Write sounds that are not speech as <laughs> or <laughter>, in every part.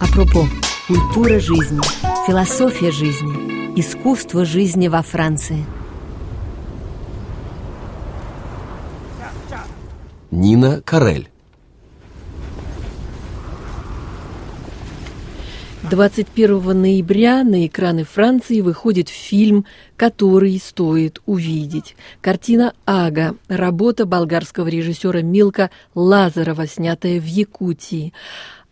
Апропо, культура жизни, философия жизни, искусство жизни во Франции. Нина Карель 21 ноября на экраны Франции выходит фильм, который стоит увидеть. Картина «Ага», работа болгарского режиссера Милка Лазарова, снятая в Якутии.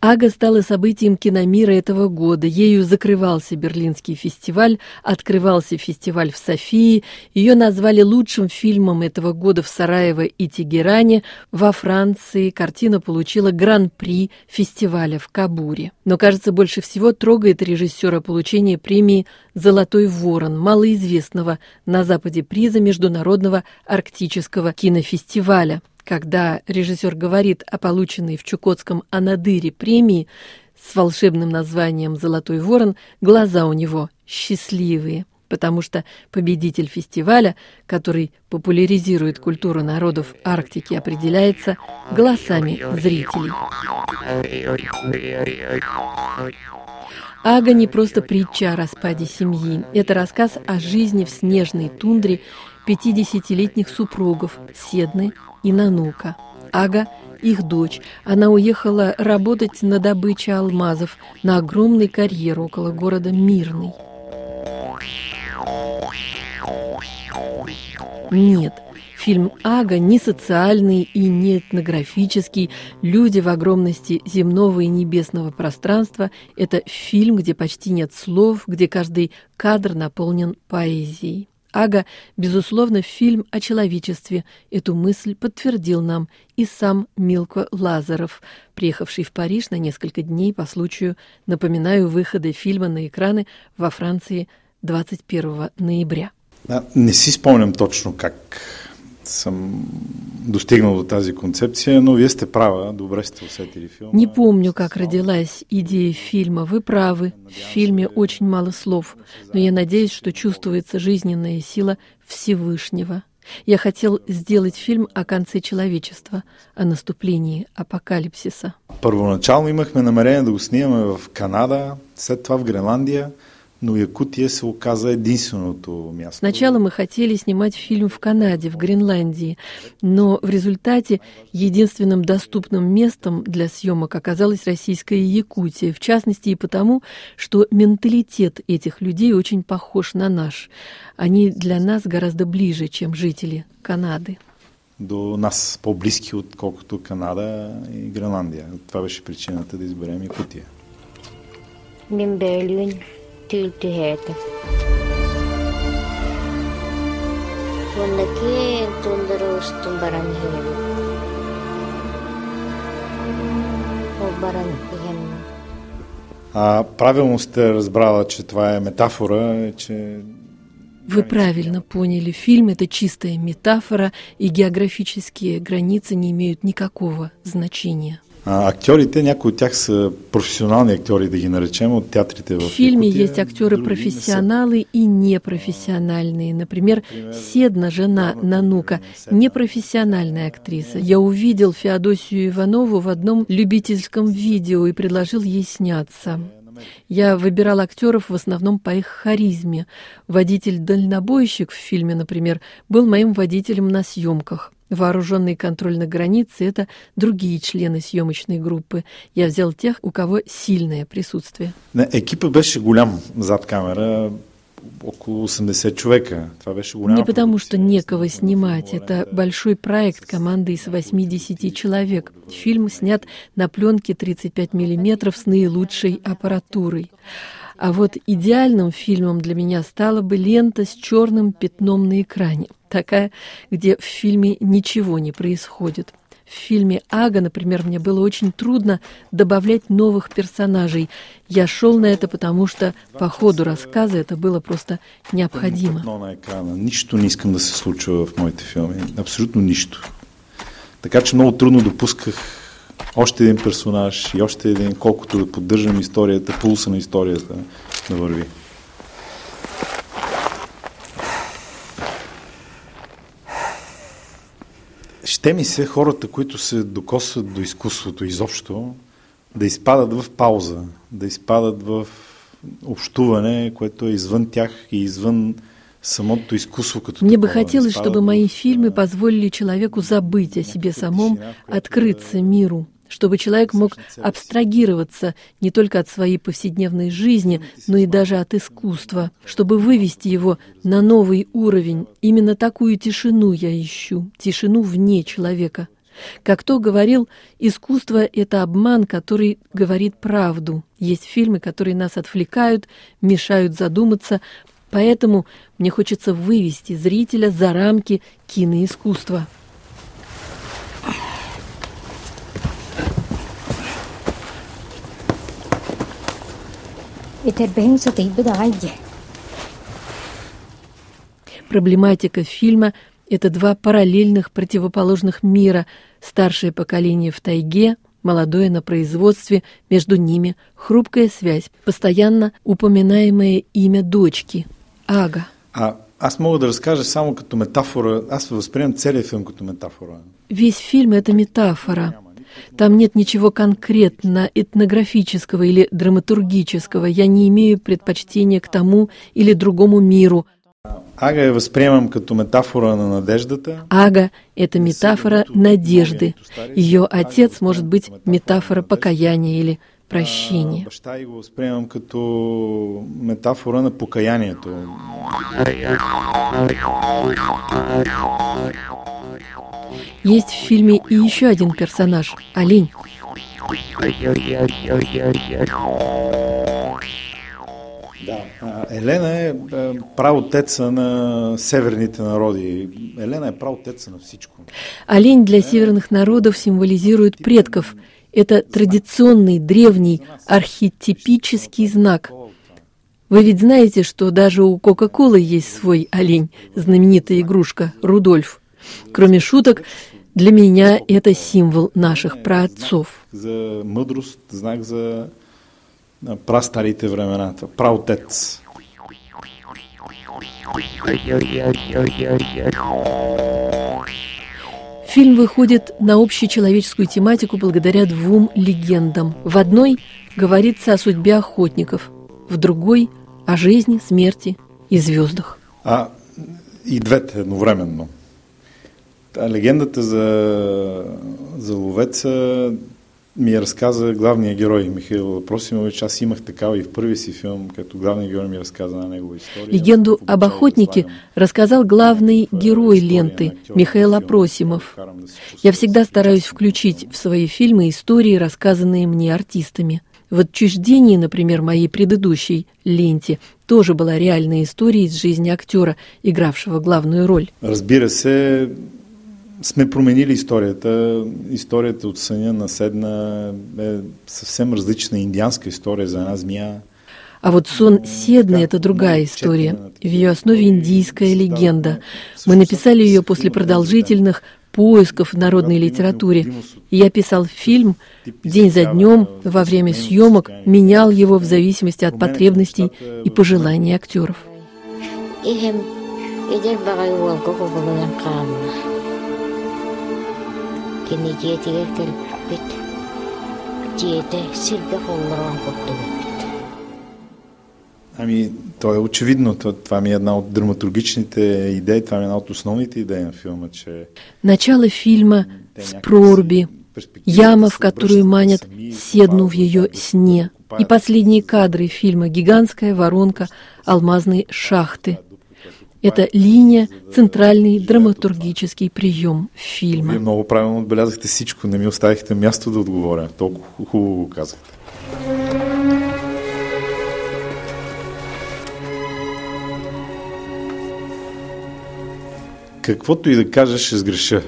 Ага стала событием киномира этого года. Ею закрывался Берлинский фестиваль, открывался фестиваль в Софии. Ее назвали лучшим фильмом этого года в Сараево и Тегеране. Во Франции картина получила гран-при фестиваля в Кабуре. Но, кажется, больше всего трогает режиссера получение премии «Золотой ворон», малоизвестного на Западе приза Международного арктического кинофестиваля когда режиссер говорит о полученной в Чукотском Анадыре премии с волшебным названием «Золотой ворон», глаза у него счастливые, потому что победитель фестиваля, который популяризирует культуру народов Арктики, определяется голосами зрителей. Ага не просто притча о распаде семьи. Это рассказ о жизни в снежной тундре 50-летних супругов Седны и Нанука. Ага – их дочь. Она уехала работать на добыче алмазов на огромный карьер около города Мирный. Нет, фильм «Ага» не социальный и не этнографический. Люди в огромности земного и небесного пространства – это фильм, где почти нет слов, где каждый кадр наполнен поэзией. Ага, безусловно, фильм о человечестве. Эту мысль подтвердил нам и сам Милко Лазаров, приехавший в Париж на несколько дней по случаю, напоминаю, выхода фильма на экраны во Франции 21 ноября. Не си спомням точно как съм достигнал до тази концепция, но вие сте права, добре сте усетили филма. Не помню, как родилась идея фильма. Вы правы, в фильме очень мало слов, но я надеюсь, что чувствуется жизненная сила Всевышнего. Я хотел сделать фильм о конце человечества, о наступлении апокалипсиса. Първоначално имахме намерение да го снимаме в Канада, след това в Гренландия – но Якутия се оказа единственото място. Сначала мы хотели снимать фильм в Канаде, в Гренландии, но в результате единственным доступным местом для съемок оказалась российская Якутия, в частности и потому, что менталитет этих людей очень похож на наш. Они для нас гораздо ближе, чем жители Канады. до нас по-близки, отколкото Канада и Гренландия. Това беше причината да изберем Якутия. Бимбелюн tydligheter. Tunnaki tundarus tumbaranhin. Обаранхен. А правилно сте разбрала, че това е метафора, че Вы правильно поняли, фильм – это чистая метафора, и географические границы не имеют никакого значения. А, актьорите, някои от тях са професионални актьори, да ги наречем, от театрите в В фильме Якутия, есть актеры профессионалы и непрофессиональные. Например, Седна, жена Нанука, непрофессиональная актриса. Я увидел Феодосию Иванову в одном любительском видео и предложил ей сняться. Я выбирал актеров в основном по их харизме. Водитель-дальнобойщик в фильме, например, был моим водителем на съемках. Вооруженный контроль на границе – это другие члены съемочной группы. Я взял тех, у кого сильное присутствие. Екипа беше голям зад камера, около 80 человека. Не потому, что некого снимать. Это большой проект команды из 80 человек. Фильм снят на пленке 35 миллиметров с наилучшей аппаратурой. А вот идеальным фильмом для меня стала бы лента с черным пятном на экране. Такая, где в фильме ничего не происходит. В фильме «Ага», например, мне было очень трудно добавлять новых персонажей. Я шел на это, потому что по ходу рассказа это было просто необходимо. Нищо не искам да се случва в моите филми. Абсолютно нищо. Така че много трудно допусках още един персонаж и още един, колкото да поддържам историята, пулса на историята да върви. Ще ми се хората, които се докосват до изкуството изобщо, да изпадат в пауза, да изпадат в общуване, което е извън тях и извън самото изкуство като Мне бы хотелось, чтобы мои фильмы позволили человеку забыть о себе самом, открыться миру, чтобы человек мог абстрагироваться не только от своей повседневной жизни, но и даже от искусства, чтобы вывести его на новый уровень. Именно такую тишину я ищу, тишину вне человека. Как то говорил, искусство — это обман, который говорит правду. Есть фильмы, которые нас отвлекают, мешают задуматься, поэтому мне хочется вывести зрителя за рамки киноискусства. Проблематика фильма — это два параллельных противоположных мира, старшее поколение в тайге, молодое на производстве, между ними хрупкая связь, постоянно упоминаемое имя дочки — Ага. А аз мога да разкажа само като метафора, аз възприемам целият филм като метафора. Весь фильм — это метафора. Там нет ничего конкретно этнографического или драматургического. Я не имею предпочтения к тому или другому миру. Ага я възприемам като метафора на надеждата. Ага — это метафора надежды. Ее отец может быть метафора покаяния или А, прощения. Баща и го възприемам като метафора на покаянието. Есть в фильме и еще один персонаж — олень. Да. А, Елена е а, праотеца на северните народи. Елена е праотеца на всичко. Олень для северных народов символизирует предков. Это традиционный, древний, архетипический знак. Вы ведь знаете, что даже у Кока-Колы есть свой олень, знаменитая игрушка Рудольф. Кроме шуток, для меня это символ наших праотцов. За мъдрост, знак за а, прастарите времена. Праотец. Фильм выходит на общечеловеческую тематику благодаря двум легендам. В одной говорится о судьбе охотников, в другой – о жизни, смерти и звездах. А и двете едновременно. Та легендата за, за ловеца ми я разказа главният герой Михаил Просимович. Аз имах такава и в първи си филм, като главният герой ми разказа на негова история. Легенду об охотнике рассказал главный герой ленты Михаил Апросимов. Я всегда стараюсь включить в свои фильмы истории, рассказанные мне артистами. В «Отчуждении», например, моей предыдущей ленте, тоже была реальная история из жизни актера, игравшего главную роль. Разбира се, сме променили историята. Историята от съня на Седна е съвсем различна индианска история за една змия. А вот сон Седны – это другая история. В ее основе индийская легенда. Мы написали ее после продолжительных поисков в народной литературе. И я писал фильм день за днем, во время съемок, менял его в зависимости от потребностей и пожеланий актеров. Kama. Kinigiyetiger telpit. Тиете силбе холларан коттугапит. Ами, то е очевидно. То- Това ми е една от драматургичните идеи, това ми е една от основните идеи на филма, че Начало фильма с перспективата яма, в которую манят седну в ее сне. И последние кадры фильма «Гигантская воронка алмазной шахты». Это линия, центральный драматургический прием Вие фильма. много правилно отбелязахте всичко, не ми оставихте място да отговоря. Толкова хубаво го казахте. Каквото и да кажеш, ще сгреша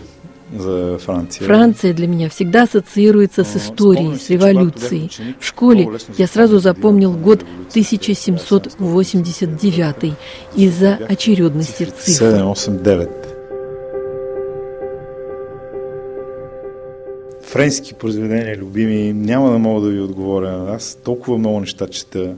Франция. Для меня всегда ассоциируется с историей, с революцией. В школе я сразу запомнил год 1789 из-за очередности цифр. 7, 8, 9. Френски произведения, любими, няма да мога да ви отговоря. Аз толкова много неща чета.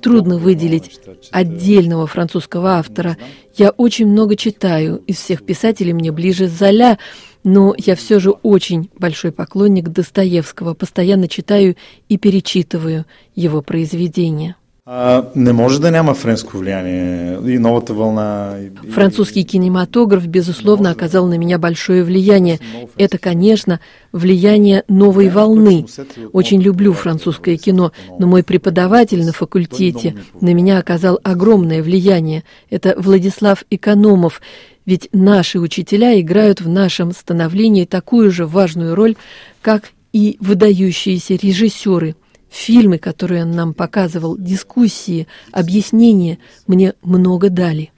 Трудно выделить отдельного французского автора. Я очень много читаю. Из всех писателей мне ближе Золя, но я все же очень большой поклонник Достоевского, постоянно читаю и перечитываю его произведения. А, не може да няма френско влияние и новата вълна. Французский кинематограф, безусловно, оказал на меня большое влияние. Это, конечно, влияние новой волны. Очень люблю французское кино, но мой преподаватель на факультете на меня оказал огромное влияние. Это Владислав Экономов. Ведь наши учителя играют в нашем становлении такую же важную роль, как и выдающиеся режиссеры – Фильмы, которые он нам показывал, дискуссии, объяснения мне много дали.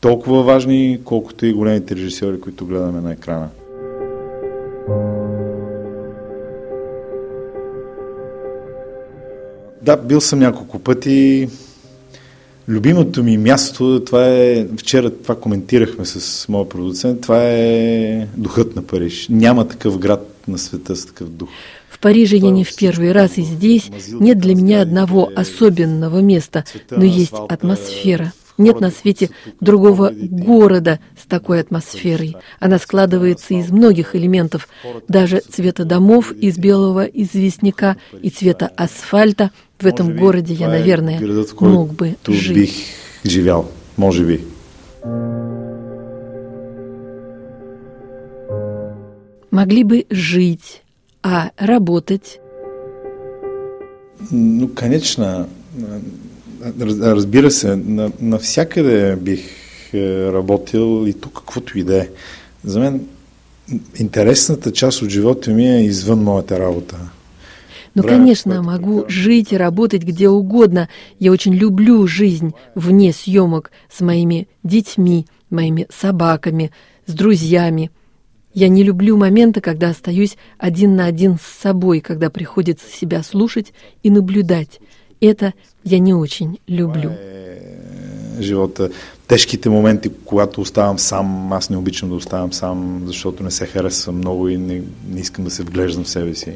Толкова важни, колкото и големите режисьори, които гледаме на екрана. Да, бил съм няколко пъти. Любимото ми място, това е, вчера това коментирахме с моя продуцент, това е духът на Париж. Няма такъв град на света с такъв дух. В Париже я не в первый раз, и здесь нет для меня одного особенного места, но есть атмосфера. Нет на свете другого города с такой атмосферой. Она складывается из многих элементов, даже цвета домов из белого известняка и цвета асфальта. В этом городе я, наверное, мог бы жить. Могли бы жить, а работать? Ну, конечно. Разбира се, навсякъде бих работил и тук каквото и да е. За мен интересната часть от живота ми е извън моята работа. Ну, конечно, могу жить и работать где угодно. Я очень люблю жизнь вне съемок с моими детьми, моими собаками, с друзьями. Я не люблю моменты, когда остаюсь один на один с собой, когда приходится себя слушать и наблюдать. Это я не очень люблю. Живота. Тежките моменти, когато оставам сам, аз не обичам да оставам сам, защото не се харесвам много и не, не искам да се вглеждам в себе си.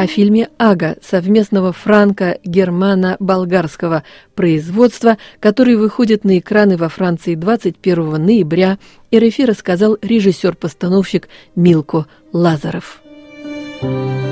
О фильме «Ага» совместного франко-германо-болгарского производства, который выходит на экраны во Франции 21 ноября, РФИ рассказал режиссер-постановщик Милко Лазаров. <laughs>